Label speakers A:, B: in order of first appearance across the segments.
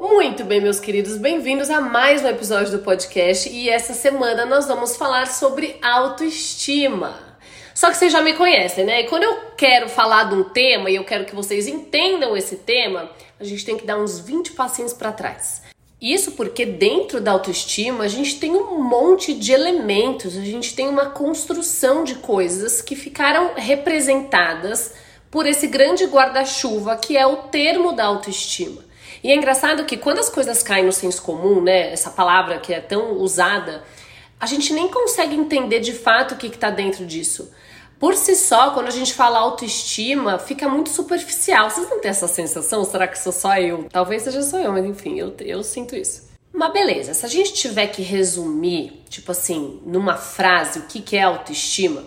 A: Muito bem, meus queridos, bem-vindos a mais um episódio do podcast e essa semana nós vamos falar sobre autoestima. Só que vocês já me conhecem, né? E quando eu quero falar de um tema e eu quero que vocês entendam esse tema, a gente tem que dar uns 20 passinhos para trás. Isso porque dentro da autoestima a gente tem um monte de elementos, a gente tem uma construção de coisas que ficaram representadas por esse grande guarda-chuva que é o termo da autoestima. E é engraçado que quando as coisas caem no senso comum, né, essa palavra que é tão usada, a gente nem consegue entender de fato o que está dentro disso. Por si só, quando a gente fala autoestima, fica muito superficial. Vocês não têm essa sensação? Será que sou só eu? Talvez seja só eu, mas enfim, eu, eu sinto isso. Mas beleza, se a gente tiver que resumir, tipo assim, numa frase, o que, que é autoestima,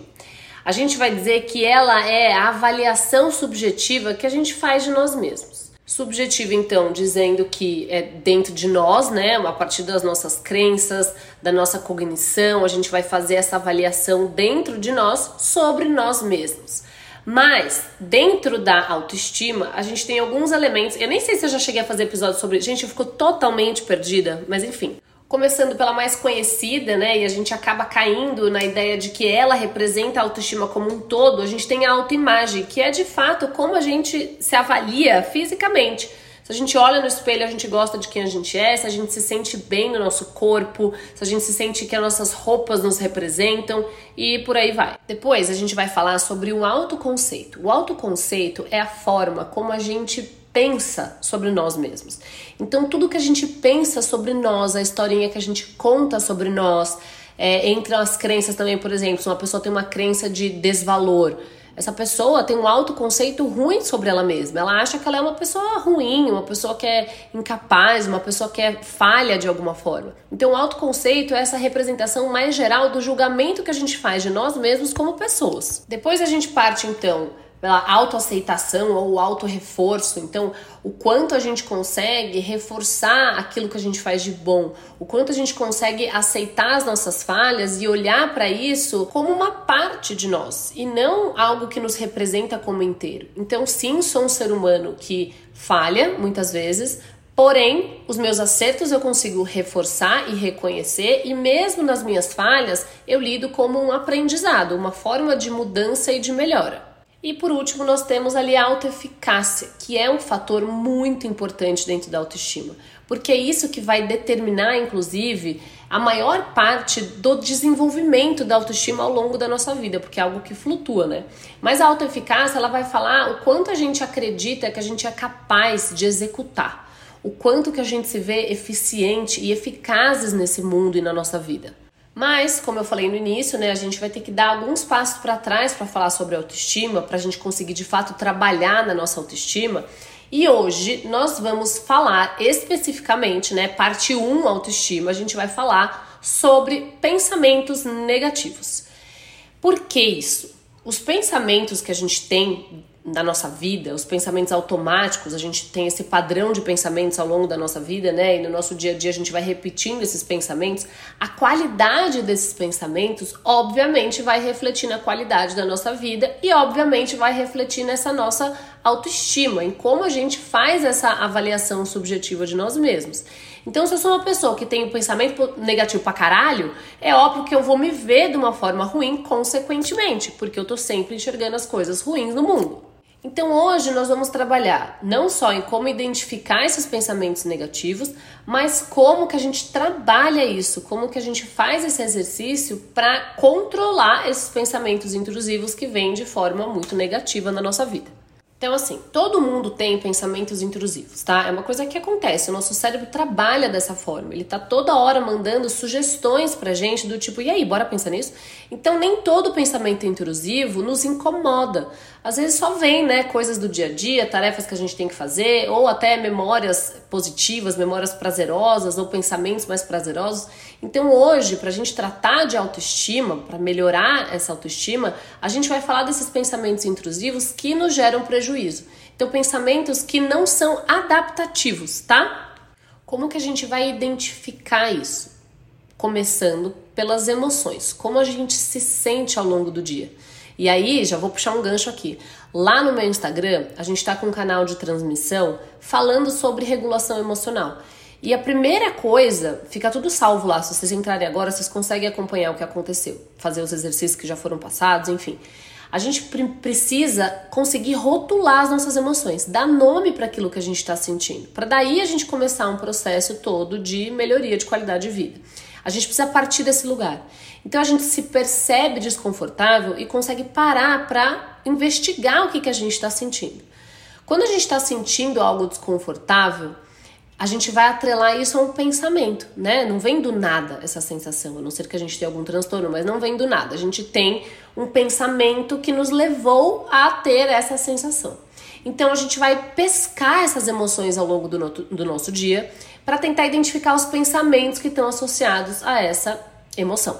A: a gente vai dizer que ela é a avaliação subjetiva que a gente faz de nós mesmos. Subjetivo, então, dizendo que é dentro de nós, né, a partir das nossas crenças, da nossa cognição, a gente vai fazer essa avaliação dentro de nós sobre nós mesmos. Mas, dentro da autoestima, a gente tem alguns elementos. Eu nem sei se eu já cheguei a fazer episódio sobre. Gente, eu fico totalmente perdida, mas enfim começando pela mais conhecida, né? E a gente acaba caindo na ideia de que ela representa a autoestima como um todo. A gente tem a autoimagem, que é de fato como a gente se avalia fisicamente. Se a gente olha no espelho, a gente gosta de quem a gente é, se a gente se sente bem no nosso corpo, se a gente se sente que as nossas roupas nos representam e por aí vai. Depois a gente vai falar sobre o autoconceito. O autoconceito é a forma como a gente pensa sobre nós mesmos. Então, tudo que a gente pensa sobre nós, a historinha que a gente conta sobre nós, é, entre as crenças também, por exemplo, se uma pessoa tem uma crença de desvalor, essa pessoa tem um autoconceito ruim sobre ela mesma. Ela acha que ela é uma pessoa ruim, uma pessoa que é incapaz, uma pessoa que é falha de alguma forma. Então, o autoconceito é essa representação mais geral do julgamento que a gente faz de nós mesmos como pessoas. Depois a gente parte então pela autoaceitação ou auto-reforço. Então, o quanto a gente consegue reforçar aquilo que a gente faz de bom, o quanto a gente consegue aceitar as nossas falhas e olhar para isso como uma parte de nós e não algo que nos representa como inteiro. Então, sim, sou um ser humano que falha muitas vezes, Porém, os meus acertos eu consigo reforçar e reconhecer, e mesmo nas minhas falhas, eu lido como um aprendizado, uma forma de mudança e de melhora. E por último, nós temos ali a autoeficácia, que é um fator muito importante dentro da autoestima, porque é isso que vai determinar, inclusive, a maior parte do desenvolvimento da autoestima ao longo da nossa vida, porque é algo que flutua, né? Mas a autoeficácia, ela vai falar o quanto a gente acredita que a gente é capaz de executar, o quanto que a gente se vê eficiente e eficazes nesse mundo e na nossa vida. Mas, como eu falei no início, né, a gente vai ter que dar alguns passos para trás para falar sobre autoestima, para a gente conseguir de fato trabalhar na nossa autoestima. E hoje nós vamos falar especificamente, né, parte 1 autoestima, a gente vai falar sobre pensamentos negativos. Por que isso? Os pensamentos que a gente tem da nossa vida, os pensamentos automáticos, a gente tem esse padrão de pensamentos ao longo da nossa vida, né? E no nosso dia a dia a gente vai repetindo esses pensamentos. A qualidade desses pensamentos, obviamente, vai refletir na qualidade da nossa vida e, obviamente, vai refletir nessa nossa autoestima, em como a gente faz essa avaliação subjetiva de nós mesmos. Então, se eu sou uma pessoa que tem um pensamento negativo pra caralho, é óbvio que eu vou me ver de uma forma ruim, consequentemente, porque eu tô sempre enxergando as coisas ruins no mundo. Então hoje nós vamos trabalhar não só em como identificar esses pensamentos negativos, mas como que a gente trabalha isso, como que a gente faz esse exercício para controlar esses pensamentos intrusivos que vêm de forma muito negativa na nossa vida. Então, assim, todo mundo tem pensamentos intrusivos, tá? É uma coisa que acontece, o nosso cérebro trabalha dessa forma, ele tá toda hora mandando sugestões pra gente do tipo, e aí, bora pensar nisso? Então, nem todo pensamento intrusivo nos incomoda. Às vezes só vem, né, coisas do dia a dia, tarefas que a gente tem que fazer, ou até memórias positivas, memórias prazerosas, ou pensamentos mais prazerosos. Então, hoje, pra gente tratar de autoestima, para melhorar essa autoestima, a gente vai falar desses pensamentos intrusivos que nos geram prejuízo prejuízo. Então, pensamentos que não são adaptativos, tá? Como que a gente vai identificar isso? começando pelas emoções, como a gente se sente ao longo do dia. E aí, já vou puxar um gancho aqui. Lá no meu Instagram, a gente está com um canal de transmissão falando sobre regulação emocional. E a primeira coisa, fica tudo salvo lá. Se vocês entrarem agora, vocês conseguem acompanhar o que aconteceu, fazer os exercícios que já foram passados, enfim. A gente precisa conseguir rotular as nossas emoções, dar nome para aquilo que a gente está sentindo, para daí a gente começar um processo todo de melhoria de qualidade de vida. A gente precisa partir desse lugar. Então a gente se percebe desconfortável e consegue parar para investigar o que, que a gente está sentindo. Quando a gente está sentindo algo desconfortável, a gente vai atrelar isso a um pensamento, né? Não vem do nada essa sensação, a não ser que a gente tenha algum transtorno, mas não vem do nada. A gente tem um pensamento que nos levou a ter essa sensação. Então a gente vai pescar essas emoções ao longo do, no do nosso dia para tentar identificar os pensamentos que estão associados a essa emoção.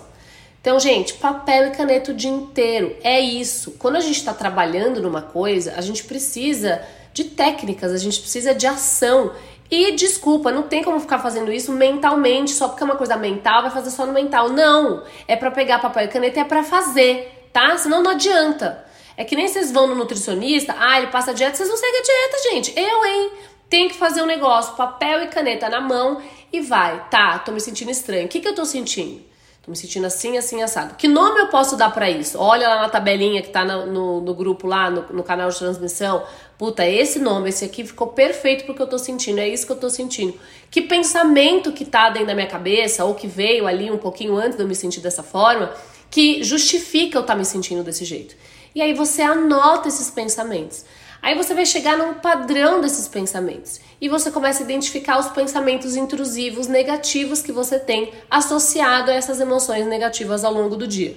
A: Então, gente, papel e caneta o dia inteiro. É isso. Quando a gente está trabalhando numa coisa, a gente precisa de técnicas, a gente precisa de ação. E desculpa, não tem como ficar fazendo isso mentalmente, só porque é uma coisa mental, vai fazer só no mental. Não! É para pegar papel e caneta, é para fazer, tá? Senão não adianta. É que nem vocês vão no nutricionista, ah, ele passa dieta, vocês não seguem a dieta, gente. Eu, hein? Tem que fazer um negócio, papel e caneta na mão e vai. Tá, tô me sentindo estranho. O que, que eu tô sentindo? Tô me sentindo assim, assim, assado. Que nome eu posso dar para isso? Olha lá na tabelinha que tá no, no, no grupo lá, no, no, canal de transmissão. Puta, esse nome, esse aqui ficou perfeito porque eu tô sentindo, é isso que eu tô sentindo. Que pensamento que tá dentro da minha cabeça, ou que veio ali um pouquinho antes de eu me sentir dessa forma, que justifica eu estar tá me sentindo desse jeito. E aí você anota esses pensamentos. Aí você vai chegar num padrão desses pensamentos e você começa a identificar os pensamentos intrusivos negativos que você tem associado a essas emoções negativas ao longo do dia.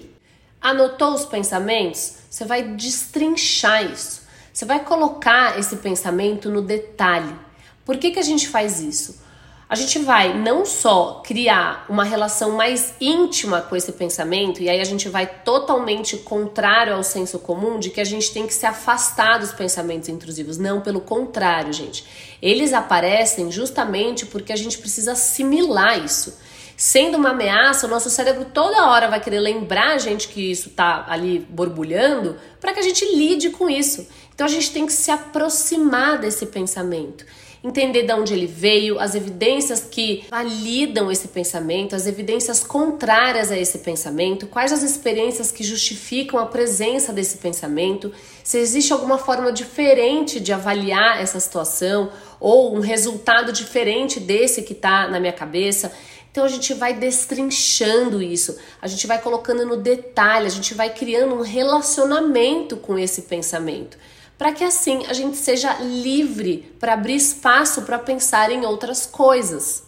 A: Anotou os pensamentos? Você vai destrinchar isso. Você vai colocar esse pensamento no detalhe. Por que, que a gente faz isso? A gente vai não só criar uma relação mais íntima com esse pensamento, e aí a gente vai totalmente contrário ao senso comum de que a gente tem que se afastar dos pensamentos intrusivos. Não, pelo contrário, gente. Eles aparecem justamente porque a gente precisa assimilar isso. Sendo uma ameaça, o nosso cérebro toda hora vai querer lembrar a gente que isso tá ali borbulhando para que a gente lide com isso. Então a gente tem que se aproximar desse pensamento entender de onde ele veio, as evidências que validam esse pensamento, as evidências contrárias a esse pensamento, quais as experiências que justificam a presença desse pensamento, se existe alguma forma diferente de avaliar essa situação ou um resultado diferente desse que está na minha cabeça. Então a gente vai destrinchando isso, a gente vai colocando no detalhe, a gente vai criando um relacionamento com esse pensamento para que assim a gente seja livre para abrir espaço para pensar em outras coisas.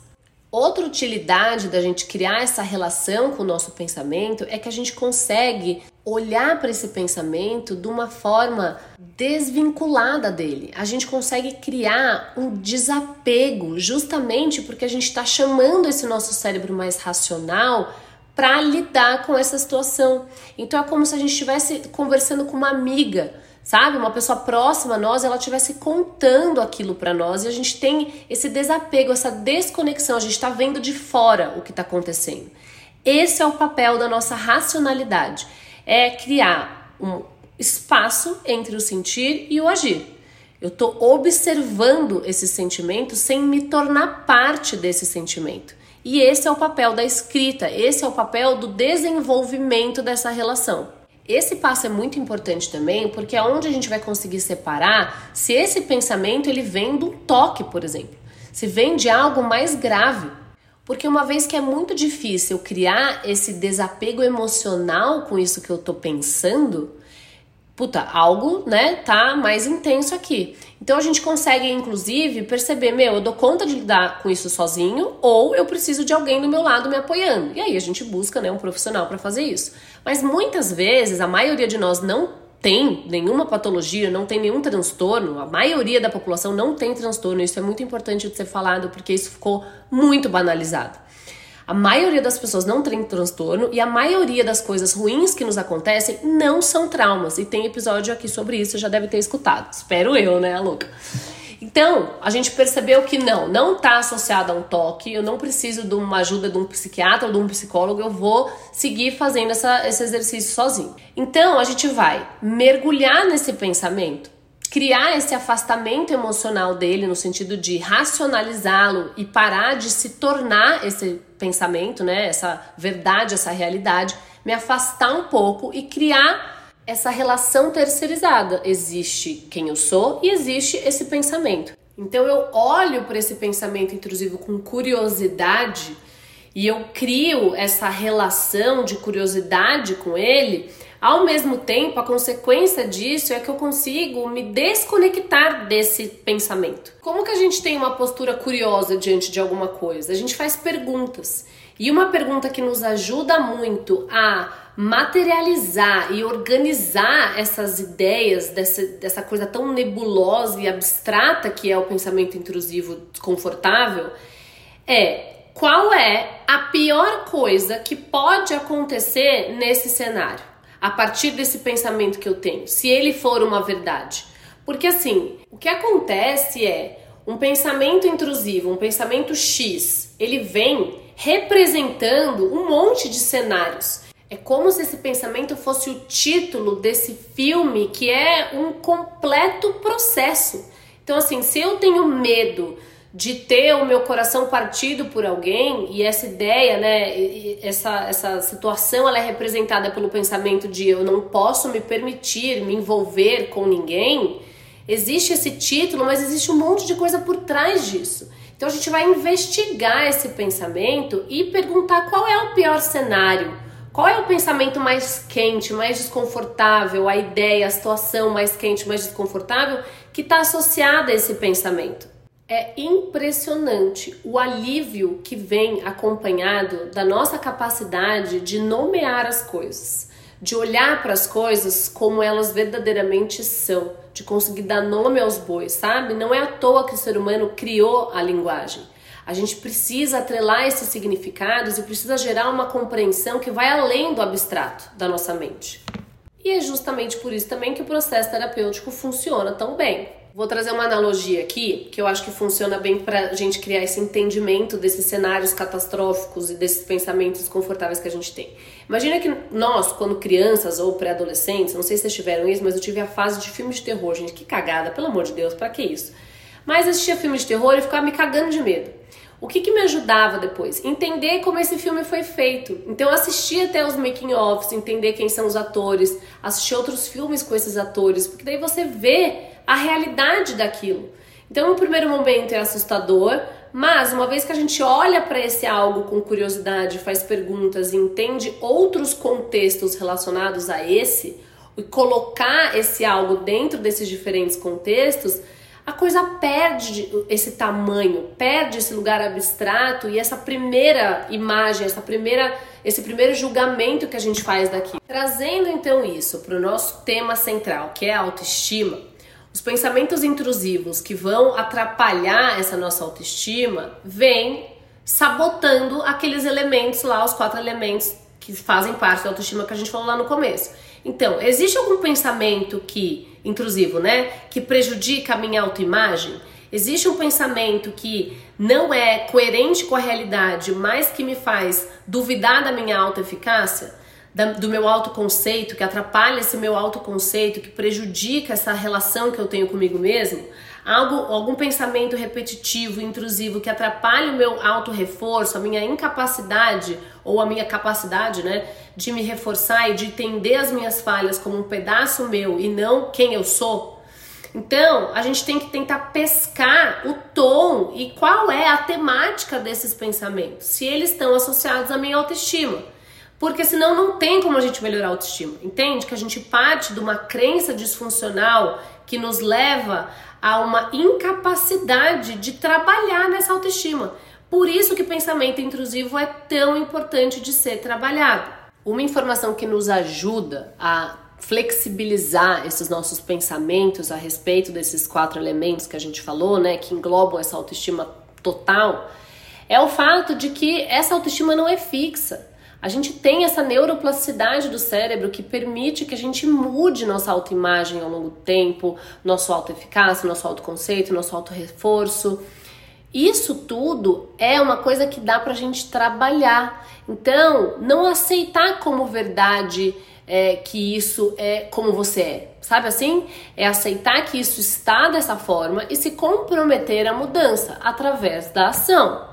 A: Outra utilidade da gente criar essa relação com o nosso pensamento é que a gente consegue olhar para esse pensamento de uma forma desvinculada dele. A gente consegue criar um desapego, justamente porque a gente está chamando esse nosso cérebro mais racional para lidar com essa situação. Então é como se a gente estivesse conversando com uma amiga sabe? Uma pessoa próxima a nós, ela estivesse contando aquilo para nós e a gente tem esse desapego, essa desconexão, a gente está vendo de fora o que está acontecendo. Esse é o papel da nossa racionalidade, é criar um espaço entre o sentir e o agir. Eu estou observando esse sentimento sem me tornar parte desse sentimento. E esse é o papel da escrita, esse é o papel do desenvolvimento dessa relação. Esse passo é muito importante também, porque é onde a gente vai conseguir separar se esse pensamento ele vem do toque, por exemplo, se vem de algo mais grave. Porque uma vez que é muito difícil criar esse desapego emocional com isso que eu tô pensando, puta, algo, né, tá mais intenso aqui. Então a gente consegue, inclusive, perceber, meu, eu dou conta de lidar com isso sozinho ou eu preciso de alguém do meu lado me apoiando. E aí a gente busca, né, um profissional para fazer isso. Mas muitas vezes a maioria de nós não tem nenhuma patologia, não tem nenhum transtorno, a maioria da população não tem transtorno. Isso é muito importante de ser falado porque isso ficou muito banalizado. A maioria das pessoas não tem transtorno e a maioria das coisas ruins que nos acontecem não são traumas. E tem episódio aqui sobre isso, já deve ter escutado. Espero eu, né, louca? Então, a gente percebeu que não, não está associado a um toque, eu não preciso de uma ajuda de um psiquiatra ou de um psicólogo, eu vou seguir fazendo essa, esse exercício sozinho. Então, a gente vai mergulhar nesse pensamento, criar esse afastamento emocional dele, no sentido de racionalizá-lo e parar de se tornar esse pensamento, né, essa verdade, essa realidade, me afastar um pouco e criar essa relação terceirizada. Existe quem eu sou e existe esse pensamento. Então eu olho para esse pensamento intrusivo com curiosidade e eu crio essa relação de curiosidade com ele. Ao mesmo tempo, a consequência disso é que eu consigo me desconectar desse pensamento. Como que a gente tem uma postura curiosa diante de alguma coisa? A gente faz perguntas. E uma pergunta que nos ajuda muito a materializar e organizar essas ideias dessa, dessa coisa tão nebulosa e abstrata que é o pensamento intrusivo desconfortável é qual é a pior coisa que pode acontecer nesse cenário a partir desse pensamento que eu tenho, se ele for uma verdade. Porque assim, o que acontece é um pensamento intrusivo, um pensamento X, ele vem representando um monte de cenários. É como se esse pensamento fosse o título desse filme que é um completo processo. Então, assim, se eu tenho medo de ter o meu coração partido por alguém e essa ideia, né, essa, essa situação ela é representada pelo pensamento de eu não posso me permitir me envolver com ninguém, existe esse título, mas existe um monte de coisa por trás disso. Então a gente vai investigar esse pensamento e perguntar qual é o pior cenário qual é o pensamento mais quente, mais desconfortável, a ideia, a situação mais quente, mais desconfortável que está associada a esse pensamento? É impressionante o alívio que vem acompanhado da nossa capacidade de nomear as coisas, de olhar para as coisas como elas verdadeiramente são, de conseguir dar nome aos bois, sabe? Não é à toa que o ser humano criou a linguagem. A gente precisa atrelar esses significados e precisa gerar uma compreensão que vai além do abstrato da nossa mente. E é justamente por isso também que o processo terapêutico funciona tão bem. Vou trazer uma analogia aqui que eu acho que funciona bem para a gente criar esse entendimento desses cenários catastróficos e desses pensamentos desconfortáveis que a gente tem. Imagina que nós, quando crianças ou pré-adolescentes, não sei se vocês tiveram isso, mas eu tive a fase de filmes de terror, gente, que cagada, pelo amor de Deus, para que isso? Mas assistia filmes de terror e ficava me cagando de medo. O que, que me ajudava depois? Entender como esse filme foi feito. Então eu assisti até os making offs, entender quem são os atores, assistir outros filmes com esses atores, porque daí você vê a realidade daquilo. Então no primeiro momento é assustador, mas uma vez que a gente olha para esse algo com curiosidade, faz perguntas e entende outros contextos relacionados a esse, e colocar esse algo dentro desses diferentes contextos, a coisa perde esse tamanho, perde esse lugar abstrato e essa primeira imagem, essa primeira, esse primeiro julgamento que a gente faz daqui. Trazendo então isso para o nosso tema central, que é a autoestima, os pensamentos intrusivos que vão atrapalhar essa nossa autoestima vêm sabotando aqueles elementos lá, os quatro elementos que fazem parte da autoestima que a gente falou lá no começo. Então, existe algum pensamento que intrusivo, né, que prejudica a minha autoimagem? Existe um pensamento que não é coerente com a realidade, mas que me faz duvidar da minha autoeficácia, do meu autoconceito, que atrapalha esse meu autoconceito, que prejudica essa relação que eu tenho comigo mesmo? algo, algum pensamento repetitivo, intrusivo que atrapalhe o meu auto-reforço, a minha incapacidade ou a minha capacidade, né, de me reforçar e de entender as minhas falhas como um pedaço meu e não quem eu sou. Então, a gente tem que tentar pescar o tom e qual é a temática desses pensamentos, se eles estão associados à minha autoestima. Porque senão não tem como a gente melhorar a autoestima. Entende? Que a gente parte de uma crença disfuncional que nos leva a uma incapacidade de trabalhar nessa autoestima. Por isso que pensamento intrusivo é tão importante de ser trabalhado. Uma informação que nos ajuda a flexibilizar esses nossos pensamentos a respeito desses quatro elementos que a gente falou, né, que englobam essa autoestima total, é o fato de que essa autoestima não é fixa. A gente tem essa neuroplasticidade do cérebro que permite que a gente mude nossa autoimagem ao longo do tempo, nosso autoeficácia, nosso autoconceito, nosso autorreforço. Isso tudo é uma coisa que dá pra gente trabalhar. Então, não aceitar como verdade é, que isso é como você é. Sabe assim? É aceitar que isso está dessa forma e se comprometer à mudança através da ação.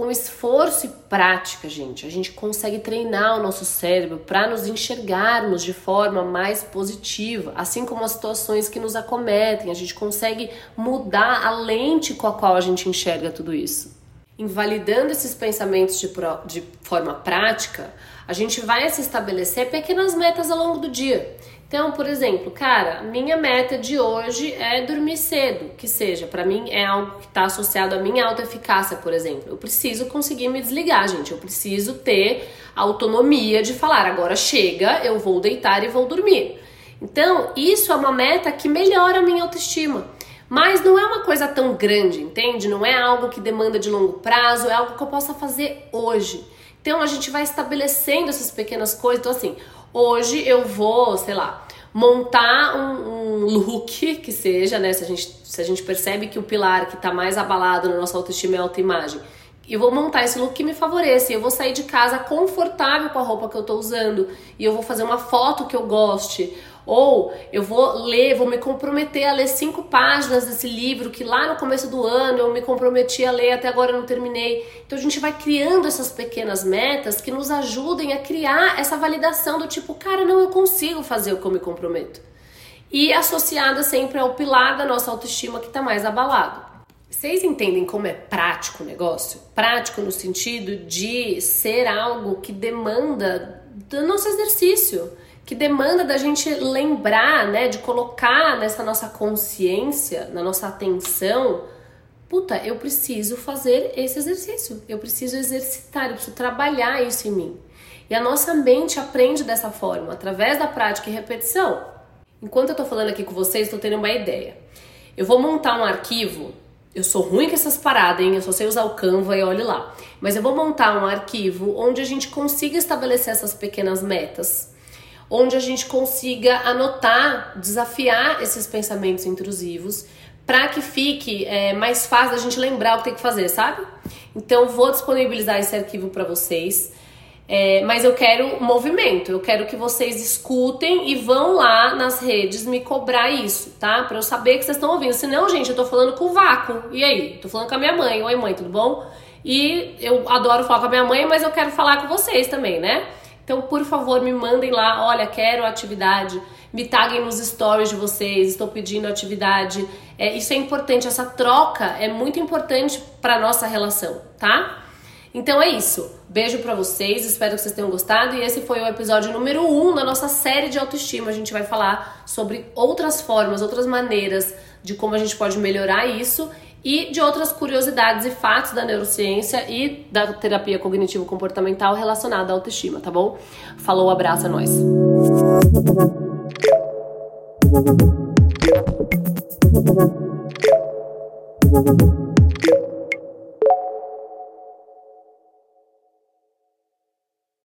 A: Com esforço e prática, gente, a gente consegue treinar o nosso cérebro para nos enxergarmos de forma mais positiva, assim como as situações que nos acometem, a gente consegue mudar a lente com a qual a gente enxerga tudo isso. Invalidando esses pensamentos de, pro, de forma prática, a gente vai se estabelecer pequenas metas ao longo do dia. Então, por exemplo, cara, minha meta de hoje é dormir cedo, que seja, para mim é algo que está associado à minha autoeficácia, por exemplo. Eu preciso conseguir me desligar, gente. Eu preciso ter autonomia de falar, agora chega, eu vou deitar e vou dormir. Então, isso é uma meta que melhora a minha autoestima. Mas não é uma coisa tão grande, entende? Não é algo que demanda de longo prazo, é algo que eu possa fazer hoje. Então a gente vai estabelecendo essas pequenas coisas. Então, assim, Hoje eu vou, sei lá, montar um, um, look que seja, né? Se a, gente, se a gente percebe que o pilar que tá mais abalado na nossa autoestima é a autoimagem, eu vou montar esse look que me favoreça. Eu vou sair de casa confortável com a roupa que eu tô usando. E eu vou fazer uma foto que eu goste. Ou eu vou ler, vou me comprometer a ler cinco páginas desse livro que lá no começo do ano eu me comprometi a ler, até agora eu não terminei. Então a gente vai criando essas pequenas metas que nos ajudem a criar essa validação do tipo, cara, não, eu consigo fazer o que eu me comprometo. E associada sempre ao pilar da nossa autoestima que está mais abalado. Vocês entendem como é prático o negócio? Prático no sentido de ser algo que demanda do nosso exercício que demanda da gente lembrar, né, de colocar nessa nossa consciência, na nossa atenção, puta, eu preciso fazer esse exercício, eu preciso exercitar, eu preciso trabalhar isso em mim. E a nossa mente aprende dessa forma, através da prática e repetição. Enquanto eu tô falando aqui com vocês, tô tendo uma ideia. Eu vou montar um arquivo. Eu sou ruim com essas paradas, hein? Eu só sei usar o Canva e olhe lá. Mas eu vou montar um arquivo onde a gente consiga estabelecer essas pequenas metas onde a gente consiga anotar, desafiar esses pensamentos intrusivos para que fique é, mais fácil a gente lembrar o que tem que fazer, sabe? Então vou disponibilizar esse arquivo para vocês. É, mas eu quero movimento, eu quero que vocês escutem e vão lá nas redes me cobrar isso, tá? Pra eu saber que vocês estão ouvindo. Senão, gente, eu tô falando com o vácuo. E aí? Tô falando com a minha mãe. Oi, mãe, tudo bom? E eu adoro falar com a minha mãe, mas eu quero falar com vocês também, né? Então, por favor, me mandem lá, olha, quero atividade, me taguem nos stories de vocês, estou pedindo atividade. É, isso é importante, essa troca é muito importante para nossa relação, tá? Então é isso. Beijo para vocês, espero que vocês tenham gostado. E esse foi o episódio número 1 um da nossa série de autoestima. A gente vai falar sobre outras formas, outras maneiras de como a gente pode melhorar isso e de outras curiosidades e fatos da neurociência e da terapia cognitivo-comportamental relacionada à autoestima, tá bom? Falou, abraço, é nóis! Thank